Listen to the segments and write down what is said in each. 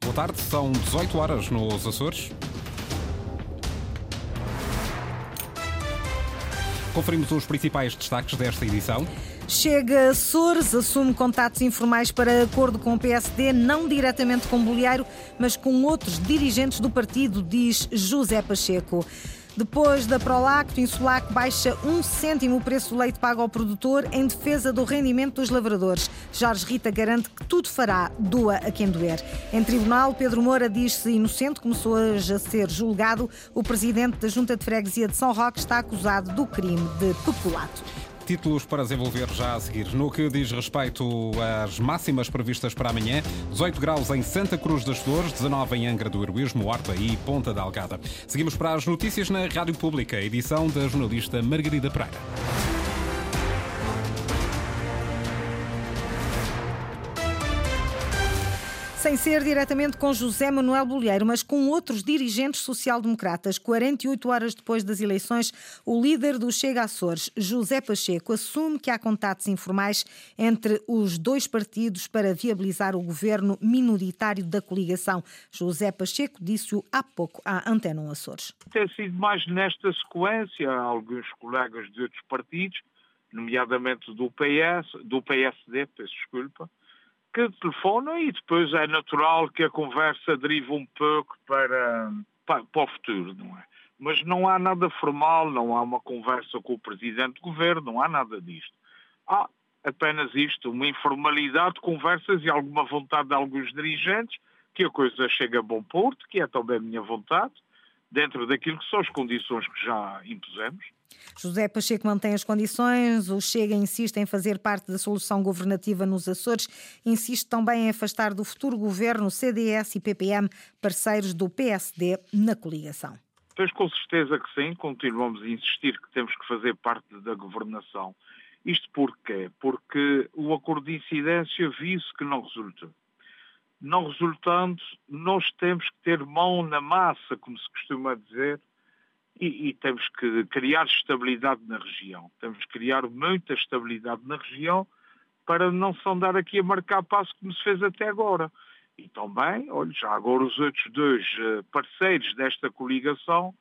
Boa tarde, são 18 horas nos Açores. Conferimos os principais destaques desta edição. Chega Açores, assume contatos informais para acordo com o PSD, não diretamente com Bolheiro, mas com outros dirigentes do partido, diz José Pacheco. Depois da Prolacto, Insulac baixa um cêntimo o preço do leite pago ao produtor em defesa do rendimento dos lavradores. Jorge Rita garante que tudo fará, doa a quem doer. Em tribunal, Pedro Moura diz-se inocente, começou hoje a ser julgado. O presidente da Junta de Freguesia de São Roque está acusado do crime de peculato. Títulos para desenvolver já a seguir. No que diz respeito às máximas previstas para amanhã, 18 graus em Santa Cruz das Flores, 19 em Angra do Heroísmo, Horta e Ponta da Algada. Seguimos para as notícias na Rádio Pública, edição da jornalista Margarida Pereira. Sem ser diretamente com José Manuel Bolheiro, mas com outros dirigentes social-democratas. 48 horas depois das eleições, o líder do Chega Açores, José Pacheco, assume que há contatos informais entre os dois partidos para viabilizar o governo minoritário da coligação. José Pacheco disse-o há pouco à Antena 1 Açores. Tem sido mais nesta sequência, alguns colegas de outros partidos, nomeadamente do PS, do PSD, peço desculpa, que telefonam e depois é natural que a conversa derive um pouco para, para, para, o futuro, não é? Mas não há nada formal, não há uma conversa com o Presidente do Governo, não há nada disto. Há apenas isto, uma informalidade de conversas e alguma vontade de alguns dirigentes que a coisa chegue a bom porto, que é também a minha vontade, dentro daquilo que são as condições que já impusemos. José Pacheco mantém as condições, o Chega insiste em fazer parte da solução governativa nos Açores, insiste também em afastar do futuro governo CDS e PPM, parceiros do PSD, na coligação. Pois com certeza que sim, continuamos a insistir que temos que fazer parte da governação. Isto porquê? Porque o acordo de incidência viu-se que não resulta. Não resultando, nós temos que ter mão na massa, como se costuma dizer, e, e, temos que criar estabilidade na região. Temos que criar muita estabilidade na região para não se andar aqui a marcar passo como se fez até agora. E também, olha, já agora os outros dois uh, parceiros desta coligação,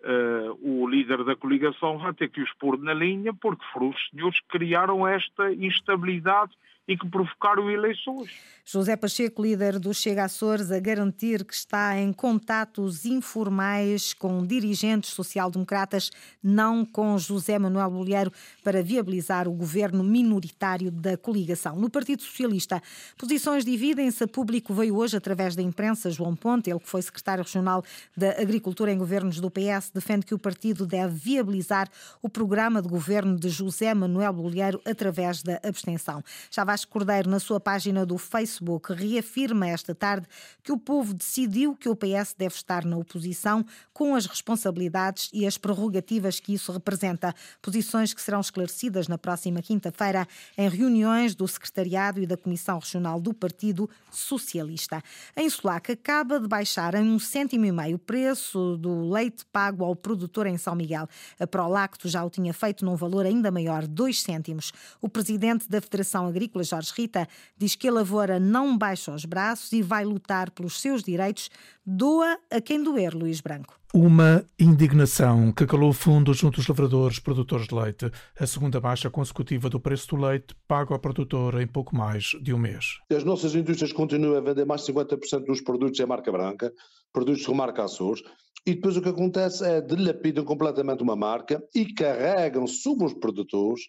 uh, o líder da coligação vai ter que os pôr na linha porque foram os senhores que criaram esta instabilidade e que provocaram eleições. José Pacheco, líder do Chega Açores, a garantir que está em contatos informais com dirigentes social-democratas, não com José Manuel Bolheiro, para viabilizar o governo minoritário da coligação. No Partido Socialista, posições dividem-se. A público veio hoje, através da imprensa, João Ponte, ele que foi secretário regional da Agricultura em governos do PS, defende que o partido deve viabilizar o programa de governo de José Manuel Bolheiro através da abstenção. Já vai Vasco Cordeiro, na sua página do Facebook, reafirma esta tarde que o povo decidiu que o PS deve estar na oposição com as responsabilidades e as prerrogativas que isso representa. Posições que serão esclarecidas na próxima quinta-feira em reuniões do Secretariado e da Comissão Regional do Partido Socialista. Em Sulac acaba de baixar em um cêntimo e meio o preço do leite pago ao produtor em São Miguel. A Prolacto já o tinha feito num valor ainda maior, dois cêntimos. O presidente da Federação Agrícola Jorge Rita, diz que a lavoura não baixa os braços e vai lutar pelos seus direitos. Doa a quem doer, Luís Branco. Uma indignação que calou fundo junto aos lavradores produtores de leite. A segunda baixa consecutiva do preço do leite paga ao produtor em pouco mais de um mês. As nossas indústrias continuam a vender mais de 50% dos produtos em marca branca, produtos de marca Açores, e depois o que acontece é dilapidam completamente uma marca e carregam sobre os produtores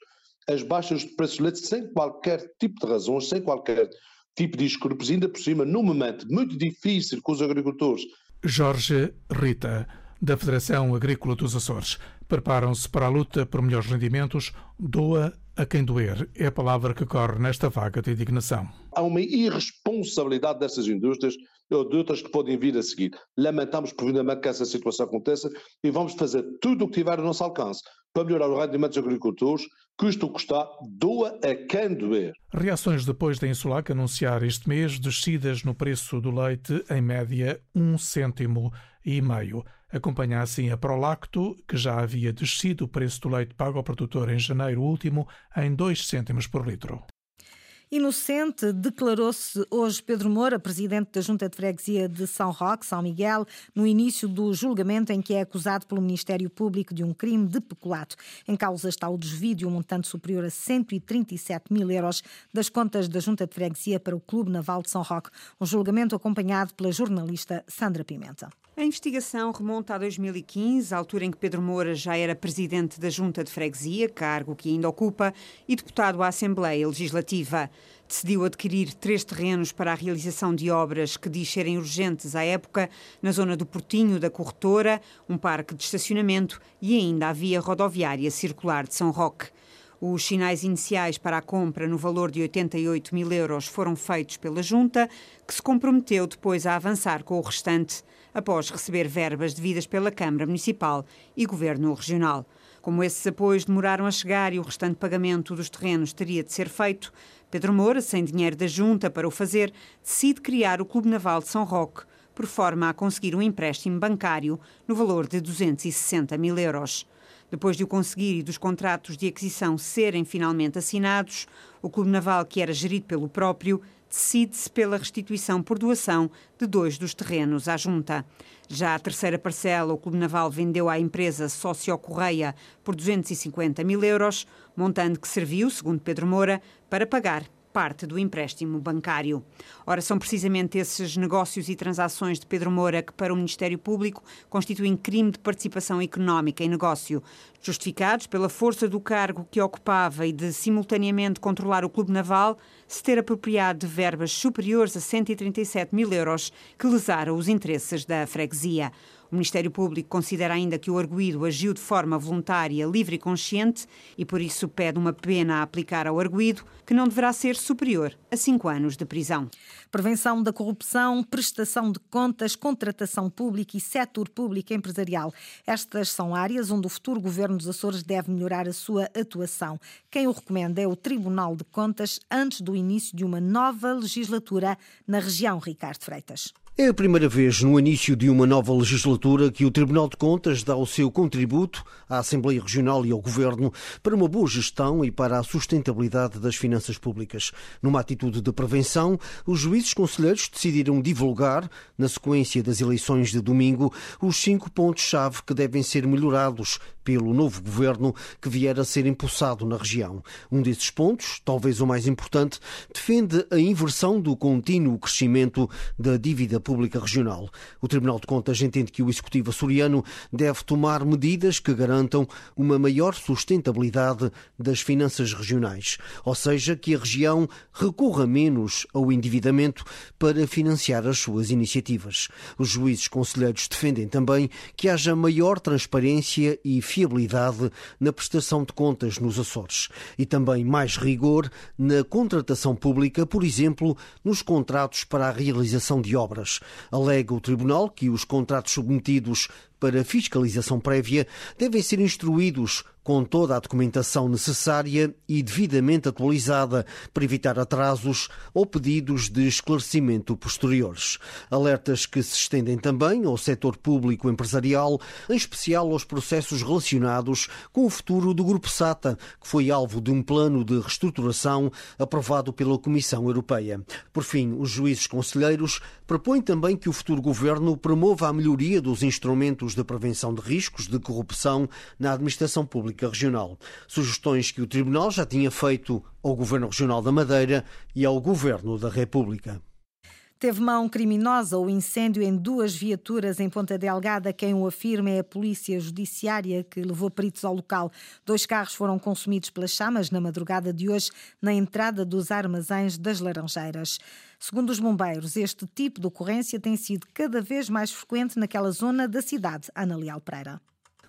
as baixas de preços de leite sem qualquer tipo de razões, sem qualquer tipo de escrúpulos, ainda por cima, num momento muito difícil com os agricultores. Jorge Rita, da Federação Agrícola dos Açores, preparam-se para a luta por melhores rendimentos, doa a quem doer. É a palavra que corre nesta vaga de indignação. Há uma irresponsabilidade dessas indústrias ou de outras que podem vir a seguir. Lamentamos profundamente que essa situação aconteça e vamos fazer tudo o que tiver ao nosso alcance para melhorar o rendimento dos agricultores, custa custar, doa a quem doer. Reações depois da Insulac anunciar este mês descidas no preço do leite em média um cêntimo e meio. Acompanha assim a Prolacto, que já havia descido o preço do leite pago ao produtor em janeiro último em 2 cêntimos por litro. Inocente, declarou-se hoje Pedro Moura, presidente da Junta de Freguesia de São Roque, São Miguel, no início do julgamento em que é acusado pelo Ministério Público de um crime de peculato. Em causa está o desvio de um montante superior a 137 mil euros das contas da Junta de Freguesia para o Clube Naval de São Roque. Um julgamento acompanhado pela jornalista Sandra Pimenta. A investigação remonta a 2015, altura em que Pedro Moura já era presidente da Junta de Freguesia, cargo que ainda ocupa, e deputado à Assembleia Legislativa. Decidiu adquirir três terrenos para a realização de obras que diz serem urgentes à época, na zona do Portinho da Corretora, um parque de estacionamento e ainda a via rodoviária circular de São Roque. Os sinais iniciais para a compra no valor de 88 mil euros foram feitos pela Junta, que se comprometeu depois a avançar com o restante após receber verbas devidas pela Câmara Municipal e Governo Regional. Como esses apoios demoraram a chegar e o restante pagamento dos terrenos teria de ser feito, Pedro Moura, sem dinheiro da Junta para o fazer, decide criar o Clube Naval de São Roque, por forma a conseguir um empréstimo bancário no valor de 260 mil euros. Depois de o conseguir e dos contratos de aquisição serem finalmente assinados, o Clube Naval, que era gerido pelo próprio, decide-se pela restituição por doação de dois dos terrenos à Junta. Já a terceira parcela, o Clube Naval vendeu à empresa Sócio Correia por 250 mil euros, montante que serviu, segundo Pedro Moura, para pagar parte do empréstimo bancário. Ora, são precisamente esses negócios e transações de Pedro Moura que, para o Ministério Público, constituem crime de participação económica em negócio, justificados pela força do cargo que ocupava e de simultaneamente controlar o Clube Naval, se ter apropriado de verbas superiores a 137 mil euros que lesaram os interesses da freguesia. O Ministério Público considera ainda que o arguído agiu de forma voluntária, livre e consciente e por isso pede uma pena a aplicar ao arguído que não deverá ser superior a cinco anos de prisão. Prevenção da corrupção, prestação de contas, contratação pública e setor público empresarial. Estas são áreas onde o futuro governo dos Açores deve melhorar a sua atuação. Quem o recomenda é o Tribunal de Contas antes do início de uma nova legislatura na região Ricardo Freitas. É a primeira vez no início de uma nova legislatura que o Tribunal de Contas dá o seu contributo à Assembleia Regional e ao Governo para uma boa gestão e para a sustentabilidade das finanças públicas. Numa atitude de prevenção, os juízes conselheiros decidiram divulgar, na sequência das eleições de domingo, os cinco pontos-chave que devem ser melhorados pelo novo governo que vier a ser impulsado na região. Um desses pontos, talvez o mais importante, defende a inversão do contínuo crescimento da dívida pública regional. O Tribunal de Contas entende que o Executivo açoriano deve tomar medidas que garantam uma maior sustentabilidade das finanças regionais, ou seja, que a região recorra menos ao endividamento para financiar as suas iniciativas. Os juízes conselheiros defendem também que haja maior transparência e fiabilidade na prestação de contas nos Açores e também mais rigor na contratação pública, por exemplo, nos contratos para a realização de obras. Alega o Tribunal que os contratos submetidos para fiscalização prévia devem ser instruídos com toda a documentação necessária e devidamente atualizada para evitar atrasos ou pedidos de esclarecimento posteriores. Alertas que se estendem também ao setor público empresarial, em especial aos processos relacionados com o futuro do Grupo SATA, que foi alvo de um plano de reestruturação aprovado pela Comissão Europeia. Por fim, os juízes conselheiros propõem também que o futuro governo promova a melhoria dos instrumentos de prevenção de riscos de corrupção na administração pública Pública Regional. Sugestões que o Tribunal já tinha feito ao Governo Regional da Madeira e ao Governo da República. Teve mão criminosa o incêndio em duas viaturas em Ponta Delgada. Quem o afirma é a Polícia Judiciária que levou peritos ao local. Dois carros foram consumidos pelas chamas na madrugada de hoje na entrada dos armazéns das Laranjeiras. Segundo os bombeiros, este tipo de ocorrência tem sido cada vez mais frequente naquela zona da cidade. Ana Leal Pereira.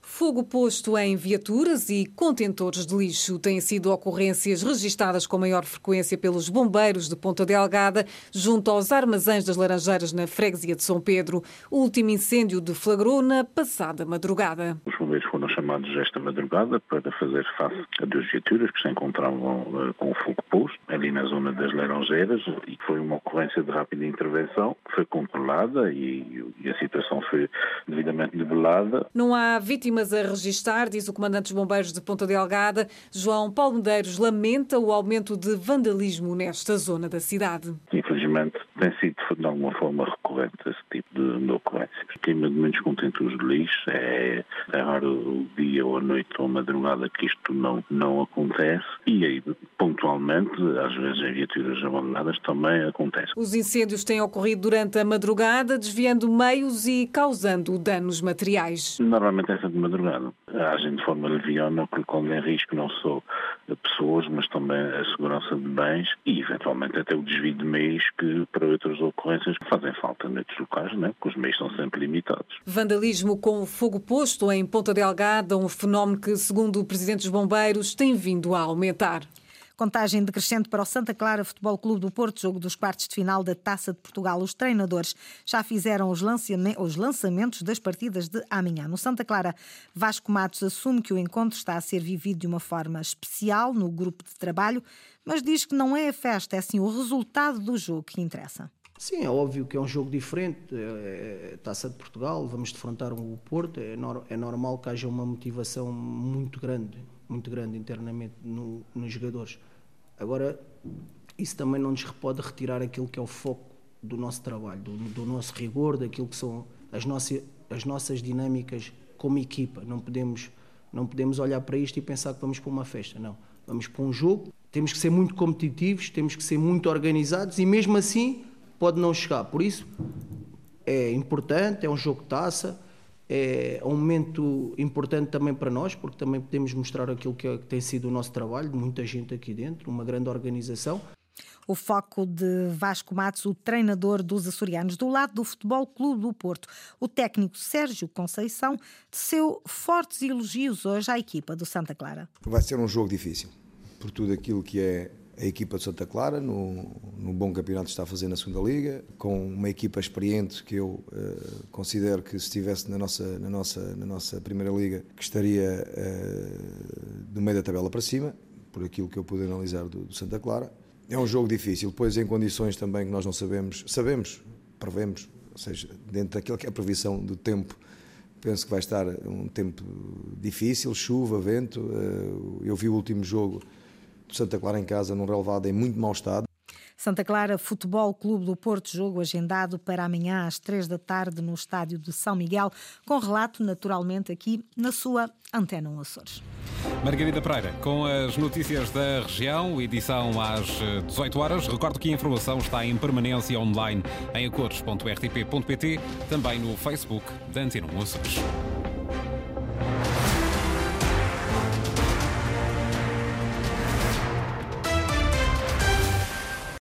Fogo posto em viaturas e contentores de lixo têm sido ocorrências registadas com maior frequência pelos bombeiros de Ponta Delgada, junto aos armazéns das Laranjeiras na freguesia de São Pedro. O último incêndio deflagrou na passada madrugada. Os bombeiros foram chamados esta madrugada para fazer face a duas viaturas que se encontravam uh, com o fogo posto ali na zona das Laranjeiras e foi uma ocorrência de rápida intervenção, foi controlada e, e a situação foi devidamente nivelada. Não há vítimas a registrar, diz o comandante dos bombeiros de Ponta Delgada. João Paulo Medeiros lamenta o aumento de vandalismo nesta zona da cidade. Infelizmente tem sido de alguma forma recorrente esse tipo de, de ocorrências. Queima de muitos contentores de lixo é, é raro o dia ou a noite ou a madrugada que isto não, não acontece e aí pontualmente, às vezes em viaturas abandonadas também acontece. Os incêndios têm ocorrido durante a madrugada, desviando meios e causando danos materiais. Normalmente é sempre de madrugada. Agem de forma leviana, colocando em risco não só pessoas, mas também a segurança de bens e eventualmente até o desvio de meios que para outras ocorrências fazem falta noutros locais, né? porque os meios são sempre limitados. Vandalismo com fogo posto em Ponta Delgada, um fenómeno que, segundo o Presidente dos Bombeiros, tem vindo a aumentar. Contagem decrescente para o Santa Clara Futebol Clube do Porto, jogo dos quartos de final da Taça de Portugal. Os treinadores já fizeram os lançamentos das partidas de amanhã. No Santa Clara, Vasco Matos assume que o encontro está a ser vivido de uma forma especial no grupo de trabalho, mas diz que não é a festa, é sim o resultado do jogo que interessa. Sim, é óbvio que é um jogo diferente, é, é Taça de Portugal, vamos defrontar o Porto, é, é normal que haja uma motivação muito grande muito grande internamente no, nos jogadores. Agora, isso também não nos pode retirar aquilo que é o foco do nosso trabalho, do, do nosso rigor, daquilo que são as, nossas as nossas dinâmicas como equipa. Não podemos, não podemos olhar para isto e pensar que vamos para uma festa. Não. Vamos para um jogo, temos que ser muito competitivos, temos que ser muito organizados e mesmo assim pode não chegar. Por isso, é importante, é um jogo de taça, é um momento importante também para nós, porque também podemos mostrar aquilo que, é, que tem sido o nosso trabalho, de muita gente aqui dentro, uma grande organização. O foco de Vasco Matos, o treinador dos açorianos. Do lado do Futebol Clube do Porto, o técnico Sérgio Conceição teceu fortes elogios hoje à equipa do Santa Clara. Vai ser um jogo difícil, por tudo aquilo que é a equipa de Santa Clara, no, no, bom campeonato que está a fazer na segunda Liga, com uma equipa experiente que eu uh, considero que se estivesse na nossa, na, nossa, na nossa Primeira Liga, que estaria uh, do meio da tabela para cima, por aquilo que eu pude analisar do, do, Santa Clara. É um jogo difícil, depois em condições também que nós não sabemos, sabemos, prevemos, ou seja, dentro daquilo que é a previsão do tempo, penso que vai estar um tempo difícil, chuva, vento. Uh, eu vi o último jogo Santa Clara em casa num relevado em muito mau estado. Santa Clara Futebol Clube do Porto, jogo agendado para amanhã às três da tarde no estádio de São Miguel, com relato naturalmente aqui na sua Antena 1 Açores. Margarida Pereira, com as notícias da região, edição às 18 horas. Recordo que a informação está em permanência online em acores.rtp.pt, também no Facebook da Antena 1 Açores.